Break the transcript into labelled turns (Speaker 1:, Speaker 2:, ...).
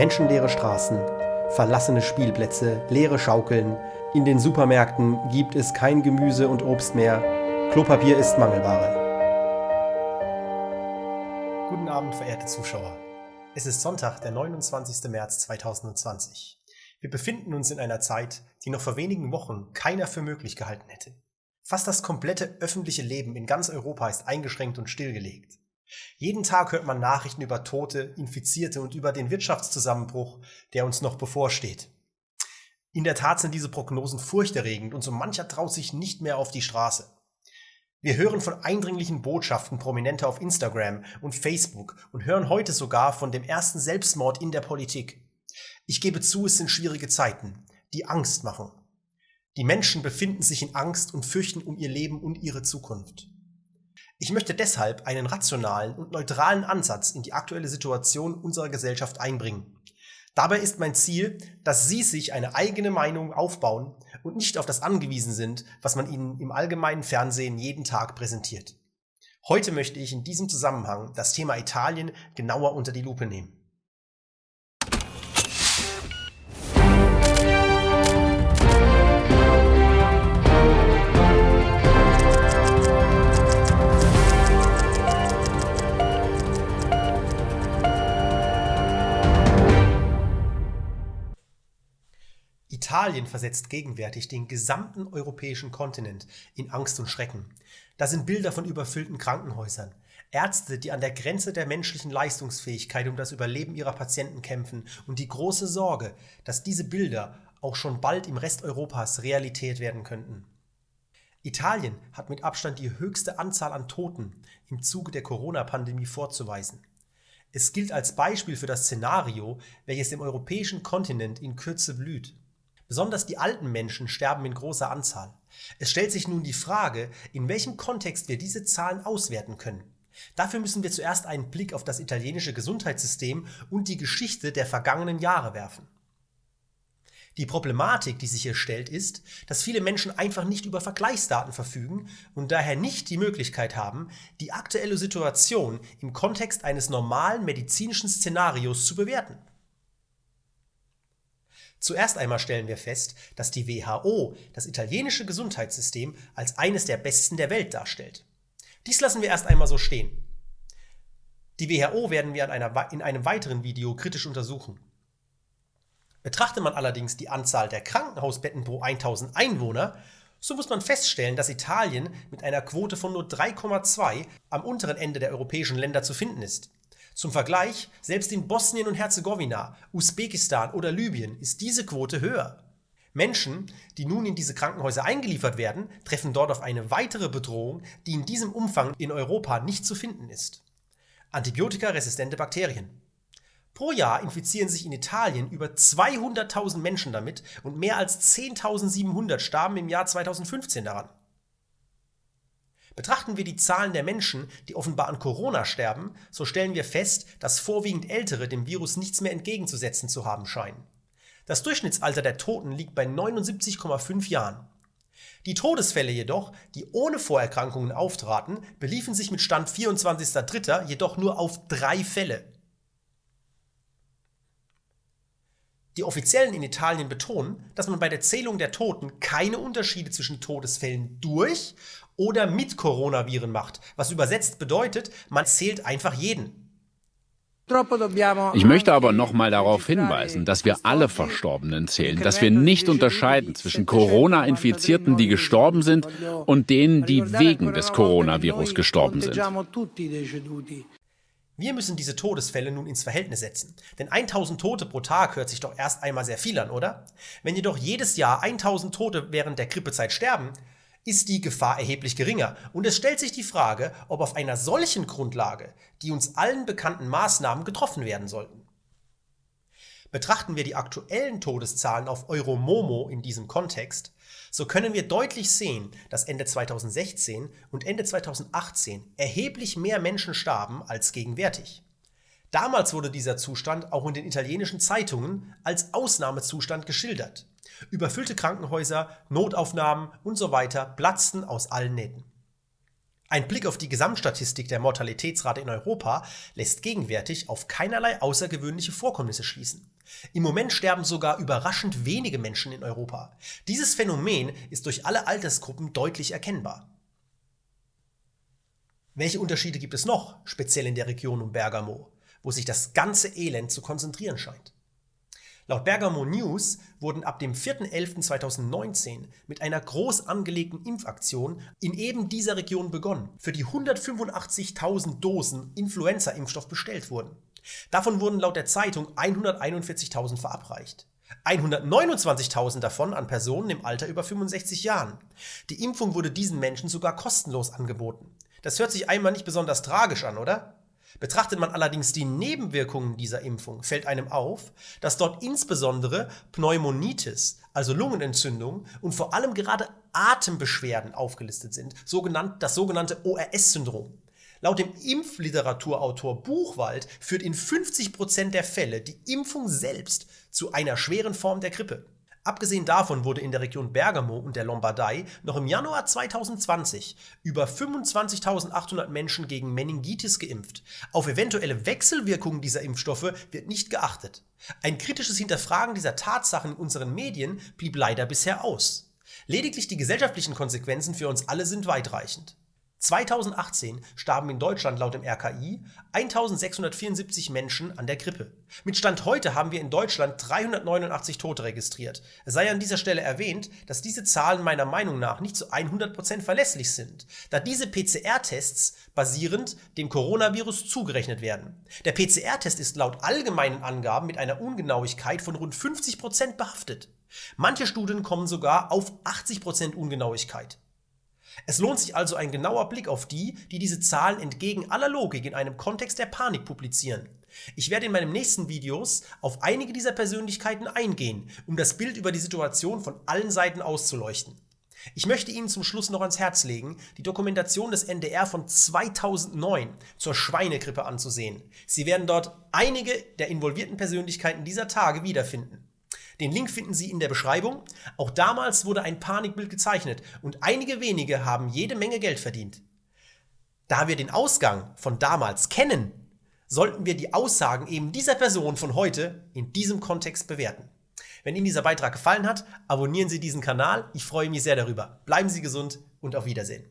Speaker 1: Menschenleere Straßen, verlassene Spielplätze, leere Schaukeln. In den Supermärkten gibt es kein Gemüse und Obst mehr. Klopapier ist Mangelware. Guten Abend, verehrte Zuschauer. Es ist Sonntag, der 29. März 2020. Wir befinden uns in einer Zeit, die noch vor wenigen Wochen keiner für möglich gehalten hätte. Fast das komplette öffentliche Leben in ganz Europa ist eingeschränkt und stillgelegt. Jeden Tag hört man Nachrichten über Tote, Infizierte und über den Wirtschaftszusammenbruch, der uns noch bevorsteht. In der Tat sind diese Prognosen furchterregend und so mancher traut sich nicht mehr auf die Straße. Wir hören von eindringlichen Botschaften Prominenter auf Instagram und Facebook und hören heute sogar von dem ersten Selbstmord in der Politik. Ich gebe zu, es sind schwierige Zeiten, die Angst machen. Die Menschen befinden sich in Angst und fürchten um ihr Leben und ihre Zukunft. Ich möchte deshalb einen rationalen und neutralen Ansatz in die aktuelle Situation unserer Gesellschaft einbringen. Dabei ist mein Ziel, dass Sie sich eine eigene Meinung aufbauen und nicht auf das angewiesen sind, was man Ihnen im allgemeinen Fernsehen jeden Tag präsentiert. Heute möchte ich in diesem Zusammenhang das Thema Italien genauer unter die Lupe nehmen. Italien versetzt gegenwärtig den gesamten europäischen Kontinent in Angst und Schrecken. Da sind Bilder von überfüllten Krankenhäusern, Ärzte, die an der Grenze der menschlichen Leistungsfähigkeit um das Überleben ihrer Patienten kämpfen und die große Sorge, dass diese Bilder auch schon bald im Rest Europas Realität werden könnten. Italien hat mit Abstand die höchste Anzahl an Toten im Zuge der Corona-Pandemie vorzuweisen. Es gilt als Beispiel für das Szenario, welches dem europäischen Kontinent in Kürze blüht. Besonders die alten Menschen sterben in großer Anzahl. Es stellt sich nun die Frage, in welchem Kontext wir diese Zahlen auswerten können. Dafür müssen wir zuerst einen Blick auf das italienische Gesundheitssystem und die Geschichte der vergangenen Jahre werfen. Die Problematik, die sich hier stellt, ist, dass viele Menschen einfach nicht über Vergleichsdaten verfügen und daher nicht die Möglichkeit haben, die aktuelle Situation im Kontext eines normalen medizinischen Szenarios zu bewerten. Zuerst einmal stellen wir fest, dass die WHO das italienische Gesundheitssystem als eines der besten der Welt darstellt. Dies lassen wir erst einmal so stehen. Die WHO werden wir einer, in einem weiteren Video kritisch untersuchen. Betrachtet man allerdings die Anzahl der Krankenhausbetten pro 1000 Einwohner, so muss man feststellen, dass Italien mit einer Quote von nur 3,2 am unteren Ende der europäischen Länder zu finden ist. Zum Vergleich, selbst in Bosnien und Herzegowina, Usbekistan oder Libyen ist diese Quote höher. Menschen, die nun in diese Krankenhäuser eingeliefert werden, treffen dort auf eine weitere Bedrohung, die in diesem Umfang in Europa nicht zu finden ist. Antibiotikaresistente Bakterien. Pro Jahr infizieren sich in Italien über 200.000 Menschen damit und mehr als 10.700 starben im Jahr 2015 daran. Betrachten wir die Zahlen der Menschen, die offenbar an Corona sterben, so stellen wir fest, dass vorwiegend Ältere dem Virus nichts mehr entgegenzusetzen zu haben scheinen. Das Durchschnittsalter der Toten liegt bei 79,5 Jahren. Die Todesfälle jedoch, die ohne Vorerkrankungen auftraten, beliefen sich mit Stand 24.03. jedoch nur auf drei Fälle. Die Offiziellen in Italien betonen, dass man bei der Zählung der Toten keine Unterschiede zwischen Todesfällen durch oder mit Coronaviren macht, was übersetzt bedeutet, man zählt einfach jeden.
Speaker 2: Ich möchte aber nochmal darauf hinweisen, dass wir alle Verstorbenen zählen, dass wir nicht unterscheiden zwischen Corona-Infizierten, die gestorben sind, und denen, die wegen des Coronavirus gestorben sind.
Speaker 1: Wir müssen diese Todesfälle nun ins Verhältnis setzen. Denn 1000 Tote pro Tag hört sich doch erst einmal sehr viel an, oder? Wenn jedoch jedes Jahr 1000 Tote während der Grippezeit sterben, ist die Gefahr erheblich geringer. Und es stellt sich die Frage, ob auf einer solchen Grundlage die uns allen bekannten Maßnahmen getroffen werden sollten. Betrachten wir die aktuellen Todeszahlen auf Euromomo in diesem Kontext, so können wir deutlich sehen, dass Ende 2016 und Ende 2018 erheblich mehr Menschen starben als gegenwärtig. Damals wurde dieser Zustand auch in den italienischen Zeitungen als Ausnahmezustand geschildert. Überfüllte Krankenhäuser, Notaufnahmen und so platzten aus allen Nähten. Ein Blick auf die Gesamtstatistik der Mortalitätsrate in Europa lässt gegenwärtig auf keinerlei außergewöhnliche Vorkommnisse schließen. Im Moment sterben sogar überraschend wenige Menschen in Europa. Dieses Phänomen ist durch alle Altersgruppen deutlich erkennbar. Welche Unterschiede gibt es noch, speziell in der Region um Bergamo, wo sich das ganze Elend zu konzentrieren scheint? Laut Bergamo News wurden ab dem 4.11.2019 mit einer groß angelegten Impfaktion in eben dieser Region begonnen, für die 185.000 Dosen Influenza-Impfstoff bestellt wurden. Davon wurden laut der Zeitung 141.000 verabreicht. 129.000 davon an Personen im Alter über 65 Jahren. Die Impfung wurde diesen Menschen sogar kostenlos angeboten. Das hört sich einmal nicht besonders tragisch an, oder? Betrachtet man allerdings die Nebenwirkungen dieser Impfung, fällt einem auf, dass dort insbesondere Pneumonitis, also Lungenentzündung und vor allem gerade Atembeschwerden aufgelistet sind, sogenannt, das sogenannte ORS-Syndrom. Laut dem Impfliteraturautor Buchwald führt in 50% der Fälle die Impfung selbst zu einer schweren Form der Grippe. Abgesehen davon wurde in der Region Bergamo und der Lombardei noch im Januar 2020 über 25.800 Menschen gegen Meningitis geimpft. Auf eventuelle Wechselwirkungen dieser Impfstoffe wird nicht geachtet. Ein kritisches Hinterfragen dieser Tatsachen in unseren Medien blieb leider bisher aus. Lediglich die gesellschaftlichen Konsequenzen für uns alle sind weitreichend. 2018 starben in Deutschland laut dem RKI 1674 Menschen an der Grippe. Mit Stand heute haben wir in Deutschland 389 Tote registriert. Es sei an dieser Stelle erwähnt, dass diese Zahlen meiner Meinung nach nicht zu 100% verlässlich sind, da diese PCR-Tests basierend dem Coronavirus zugerechnet werden. Der PCR-Test ist laut allgemeinen Angaben mit einer Ungenauigkeit von rund 50% behaftet. Manche Studien kommen sogar auf 80% Ungenauigkeit. Es lohnt sich also ein genauer Blick auf die, die diese Zahlen entgegen aller Logik in einem Kontext der Panik publizieren. Ich werde in meinen nächsten Videos auf einige dieser Persönlichkeiten eingehen, um das Bild über die Situation von allen Seiten auszuleuchten. Ich möchte Ihnen zum Schluss noch ans Herz legen, die Dokumentation des NDR von 2009 zur Schweinegrippe anzusehen. Sie werden dort einige der involvierten Persönlichkeiten dieser Tage wiederfinden. Den Link finden Sie in der Beschreibung. Auch damals wurde ein Panikbild gezeichnet und einige wenige haben jede Menge Geld verdient. Da wir den Ausgang von damals kennen, sollten wir die Aussagen eben dieser Person von heute in diesem Kontext bewerten. Wenn Ihnen dieser Beitrag gefallen hat, abonnieren Sie diesen Kanal. Ich freue mich sehr darüber. Bleiben Sie gesund und auf Wiedersehen.